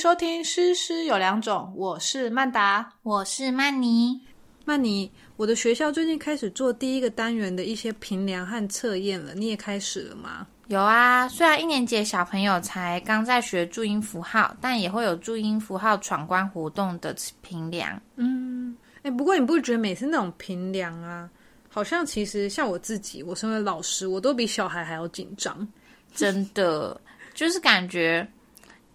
收听《诗诗有两种》，我是曼达，我是曼妮。曼妮，我的学校最近开始做第一个单元的一些评量和测验了，你也开始了吗？有啊，虽然一年级的小朋友才刚在学注音符号，但也会有注音符号闯关活动的评量。嗯，哎，不过你不觉得每次那种评量啊，好像其实像我自己，我身为老师，我都比小孩还要紧张，真的，就是感觉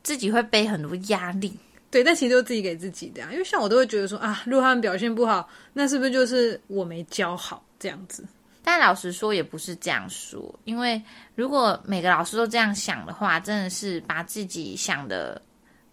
自己会背很多压力。对，但其实都自己给自己的呀，因为像我都会觉得说啊，如果他们表现不好，那是不是就是我没教好这样子？但老实说，也不是这样说，因为如果每个老师都这样想的话，真的是把自己想的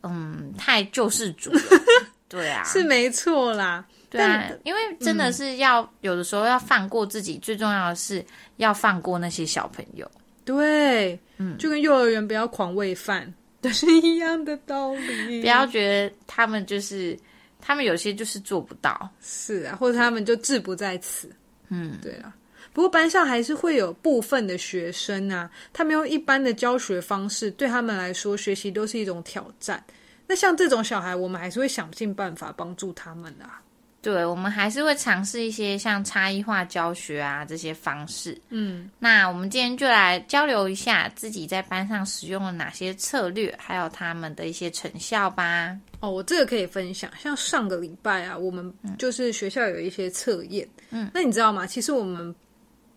嗯太救世主了。对啊，是没错啦。对啊，因为真的是要有的时候要放过自己，最重要的是要放过那些小朋友。对，嗯，就跟幼儿园不要狂喂饭。都是一样的道理，不要觉得他们就是他们有些就是做不到，是啊，或者他们就志不在此。嗯，对啊。不过班上还是会有部分的学生啊，他们用一般的教学方式，对他们来说学习都是一种挑战。那像这种小孩，我们还是会想尽办法帮助他们啊。对，我们还是会尝试一些像差异化教学啊这些方式。嗯，那我们今天就来交流一下自己在班上使用了哪些策略，还有他们的一些成效吧。哦，我这个可以分享。像上个礼拜啊，我们就是学校有一些测验。嗯，那你知道吗？其实我们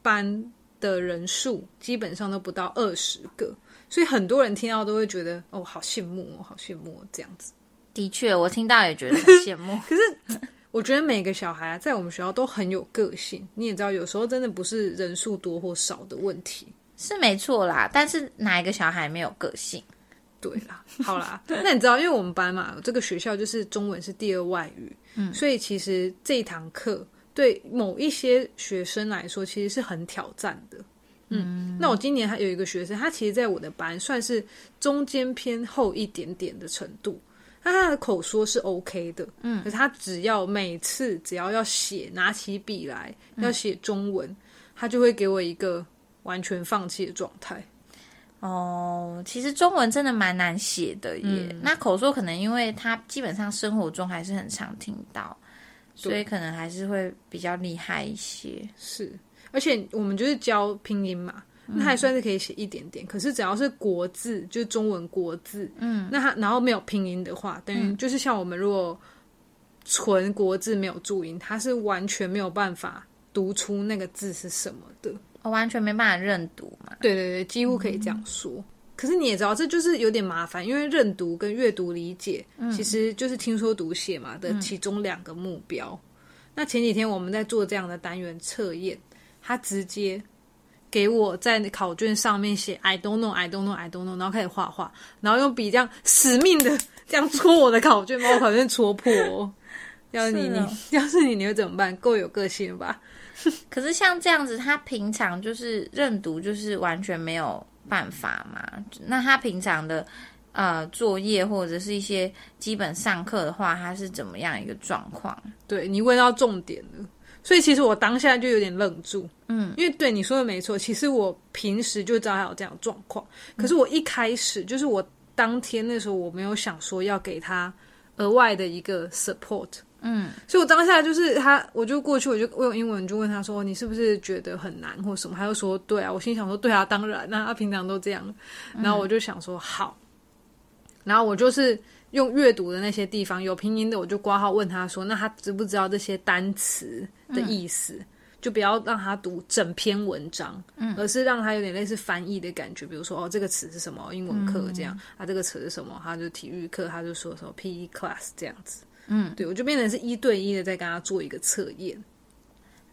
班的人数基本上都不到二十个，所以很多人听到都会觉得哦，好羡慕哦，好羡慕这样子。的确，我听到也觉得很羡慕。可是。我觉得每个小孩在我们学校都很有个性，你也知道，有时候真的不是人数多或少的问题，是没错啦。但是哪一个小孩没有个性？对啦，好啦，那你知道，因为我们班嘛，这个学校就是中文是第二外语，嗯，所以其实这一堂课对某一些学生来说，其实是很挑战的。嗯，那我今年还有一个学生，他其实在我的班算是中间偏后一点点的程度。那他的口说是 OK 的，嗯，可是他只要每次只要要写，拿起笔来要写中文，他就会给我一个完全放弃的状态。哦，其实中文真的蛮难写的耶。那口说可能因为他基本上生活中还是很常听到，所以可能还是会比较厉害一些。是，而且我们就是教拼音嘛。那还算是可以写一点点，可是只要是国字，就是中文国字，嗯，那它然后没有拼音的话，等于就是像我们如果纯国字没有注音，它是完全没有办法读出那个字是什么的，我完全没办法认读嘛。对对对，几乎可以这样说。可是你也知道，这就是有点麻烦，因为认读跟阅读理解其实就是听说读写嘛的其中两个目标。那前几天我们在做这样的单元测验，它直接。给我在考卷上面写 I don't know, I don't know, I don't know，然后开始画画，然后用笔这样死命的这样戳我的考卷，把我考卷戳破。要是你，你要是你，你会怎么办？够有个性吧？可是像这样子，他平常就是认读，就是完全没有办法嘛。那他平常的呃作业或者是一些基本上课的话，他是怎么样一个状况？对你问到重点了。所以其实我当下就有点愣住，嗯，因为对你说的没错，其实我平时就知道他有这样的状况，可是我一开始就是我当天那时候我没有想说要给他额外的一个 support，嗯，所以我当下就是他，我就过去，我就用英文就问他说，你是不是觉得很难或什么？他就说对啊，我心想说对啊，当然，那他平常都这样，然后我就想说好，然后我就是。用阅读的那些地方有拼音的，我就挂号问他说：“那他知不知道这些单词的意思？就不要让他读整篇文章，嗯，而是让他有点类似翻译的感觉。比如说，哦，这个词是什么？英文课这样啊，这个词是什么？他就体育课，他就说什么 PE class 这样子。嗯，对我就变成是一对一的在跟他做一个测验。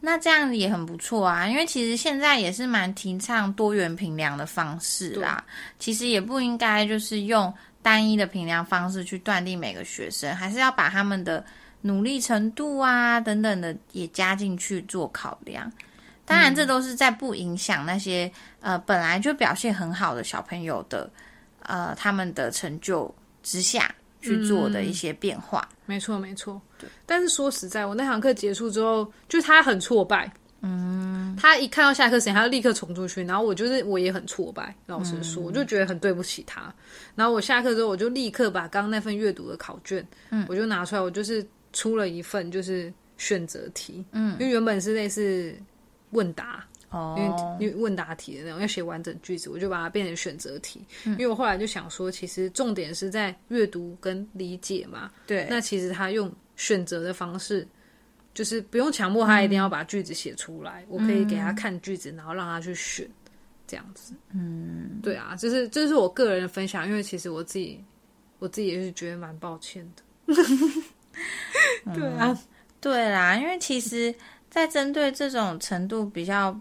那这样也很不错啊，因为其实现在也是蛮提倡多元评量的方式啦。其实也不应该就是用。单一的评量方式去断定每个学生，还是要把他们的努力程度啊等等的也加进去做考量。当然，这都是在不影响那些呃本来就表现很好的小朋友的呃他们的成就之下去做的一些变化。没错，没错。对。但是说实在，我那堂课结束之后，就他很挫败。嗯。他一看到下课时间，他就立刻冲出去，然后我就是我也很挫败，老实说，我就觉得很对不起他。然后我下课之后，我就立刻把刚刚那份阅读的考卷，嗯，我就拿出来，我就是出了一份就是选择题，嗯，因为原本是类似问答。哦，因为因为问答题的那种要写完整句子，我就把它变成选择题。因为我后来就想说，其实重点是在阅读跟理解嘛。对，那其实他用选择的方式，就是不用强迫他一定要把句子写出来，我可以给他看句子，然后让他去选，这样子。嗯，对啊，就是这是我个人的分享，因为其实我自己我自己也是觉得蛮抱歉的。对啊，对啦，因为其实，在针对这种程度比较。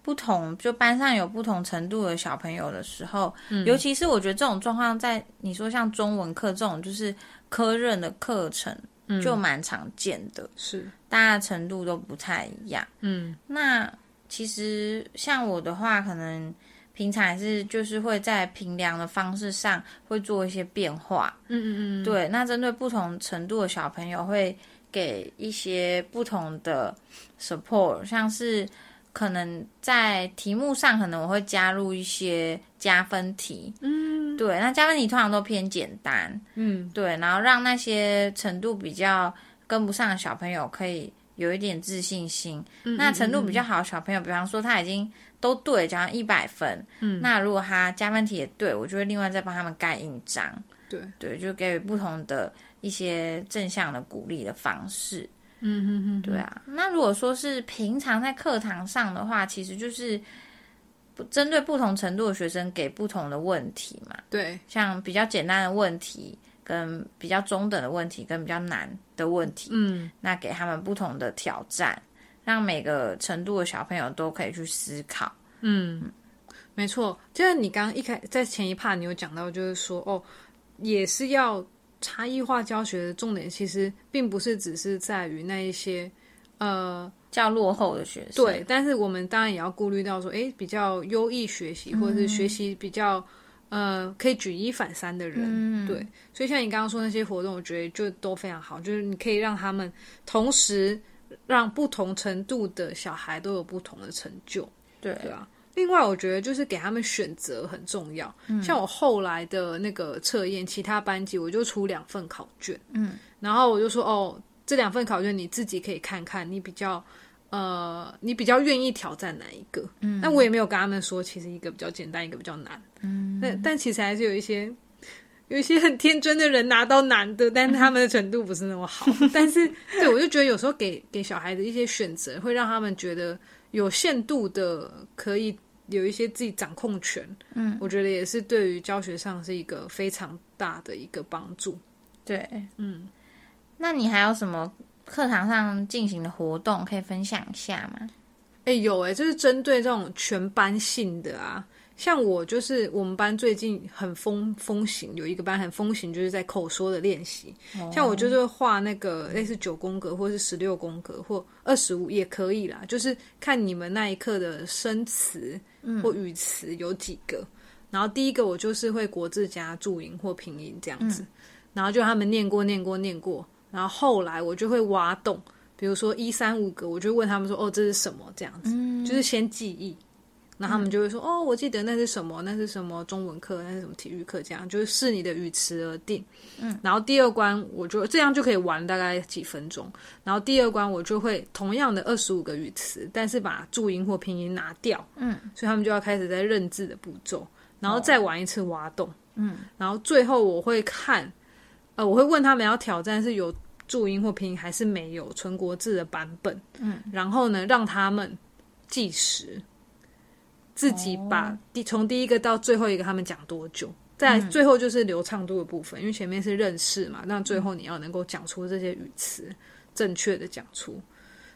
不同就班上有不同程度的小朋友的时候，尤其是我觉得这种状况在你说像中文课这种就是科任的课程，就蛮常见的。是，大家程度都不太一样。嗯，那其实像我的话，可能平常还是就是会在评量的方式上会做一些变化。嗯嗯嗯，对。那针对不同程度的小朋友，会给一些不同的 support，像是。可能在题目上，可能我会加入一些加分题。嗯，对，那加分题通常都偏简单。嗯，对，然后让那些程度比较跟不上的小朋友可以有一点自信心。那程度比较好的小朋友，比方说他已经都对，讲一百分。嗯，那如果他加分题也对，我就会另外再帮他们盖印章。对，对，就给予不同的一些正向的鼓励的方式。嗯哼哼，对啊。那如果说是平常在课堂上的话，其实就是不针对不同程度的学生给不同的问题嘛。对，像比较简单的问题，跟比较中等的问题，跟比较难的问题，嗯，那给他们不同的挑战，让每个程度的小朋友都可以去思考。嗯，没错。就是你刚刚一开在前一 part 你有讲到，就是说哦，也是要。差异化教学的重点其实并不是只是在于那一些呃较落后的学生，对，但是我们当然也要顾虑到说，哎，比较优异学习或者是学习比较呃可以举一反三的人，对，所以像你刚刚说那些活动，我觉得就都非常好，就是你可以让他们同时让不同程度的小孩都有不同的成就，对，对啊。另外，我觉得就是给他们选择很重要。像我后来的那个测验，其他班级我就出两份考卷，嗯，然后我就说，哦，这两份考卷你自己可以看看，你比较呃，你比较愿意挑战哪一个？嗯，那我也没有跟他们说，其实一个比较简单，一个比较难。嗯，那但其实还是有一些有一些很天真的人拿到难的，但他们的程度不是那么好。但是，对我就觉得有时候给给小孩子一些选择，会让他们觉得有限度的可以。有一些自己掌控权，嗯，我觉得也是对于教学上是一个非常大的一个帮助。对，嗯，那你还有什么课堂上进行的活动可以分享一下吗？哎，有哎，就是针对这种全班性的啊。像我就是我们班最近很风风行，有一个班很风行，就是在口说的练习。像我就是画那个类似九宫格，或是十六宫格，或二十五也可以啦。就是看你们那一刻的生词或语词有几个。然后第一个我就是会国字加注音或拼音这样子，然后就他们念过念过念过。然后后来我就会挖洞，比如说一三五格，我就问他们说：“哦，这是什么？”这样子，就是先记忆。那他们就会说哦，我记得那是什么，那是什么？中文课，那是什么？体育课，这样就是视你的语词而定。嗯，然后第二关我就这样就可以玩大概几分钟。然后第二关我就会同样的二十五个语词，但是把注音或拼音拿掉。嗯，所以他们就要开始在认字的步骤，然后再玩一次挖洞。嗯，然后最后我会看，呃，我会问他们要挑战是有注音或拼音还是没有纯国字的版本。嗯，然后呢，让他们计时。自己把第从第一个到最后一个他们讲多久，在最后就是流畅度的部分，因为前面是认识嘛，那最后你要能够讲出这些语词，正确的讲出。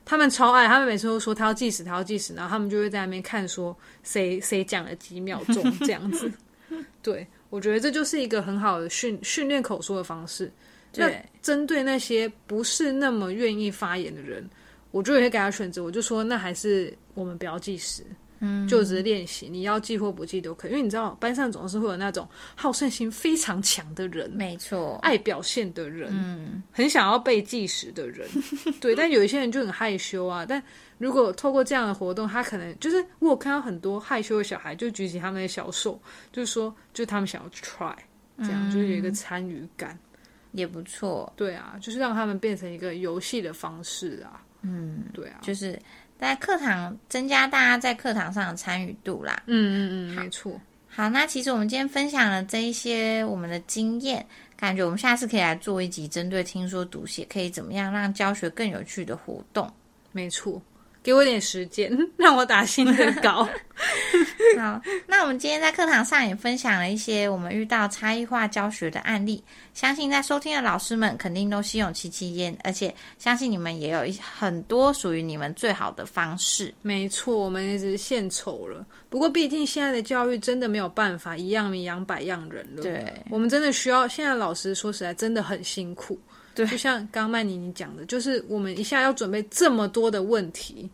他们超爱，他们每次都说他要计时，他要计时，然后他们就会在那边看说谁谁讲了几秒钟这样子。对，我觉得这就是一个很好的训训练口说的方式。那，针对那些不是那么愿意发言的人，我就会给他选择，我就说那还是我们不要计时。嗯，就是练习，你要记或不记都可以。因为你知道，班上总是会有那种好胜心非常强的人，没错，爱表现的人，嗯，很想要被计时的人，对。但有一些人就很害羞啊。但如果透过这样的活动，他可能就是我有看到很多害羞的小孩，就举起他们的小手，就是说，就他们想要 try，这样就是有一个参与感。也不错，对啊，就是让他们变成一个游戏的方式啊，嗯，对啊，就是在课堂增加大家在课堂上的参与度啦，嗯嗯嗯，没错。好，那其实我们今天分享了这一些我们的经验，感觉我们下次可以来做一集针对听说读写可以怎么样让教学更有趣的活动，没错。给我点时间，让我打新的稿。好，那我们今天在课堂上也分享了一些我们遇到差异化教学的案例，相信在收听的老师们肯定都心有戚戚焉，而且相信你们也有一很多属于你们最好的方式。没错，我们也只是献丑了。不过，毕竟现在的教育真的没有办法一样米养百样人了。对，我们真的需要现在老师说实在真的很辛苦。对，就像刚曼妮你讲的，就是我们一下要准备这么多的问题，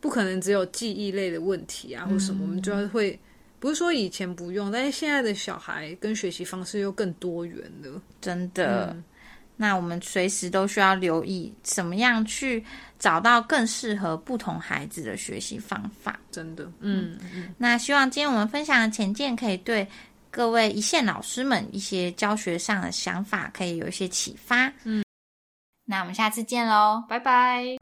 不可能只有记忆类的问题啊，或什么，我们就要会，不是说以前不用，但是现在的小孩跟学习方式又更多元了，真的。那我们随时都需要留意，怎么样去找到更适合不同孩子的学习方法，真的。嗯嗯。那希望今天我们分享的浅见可以对。各位一线老师们，一些教学上的想法可以有一些启发。嗯，那我们下次见喽，拜拜。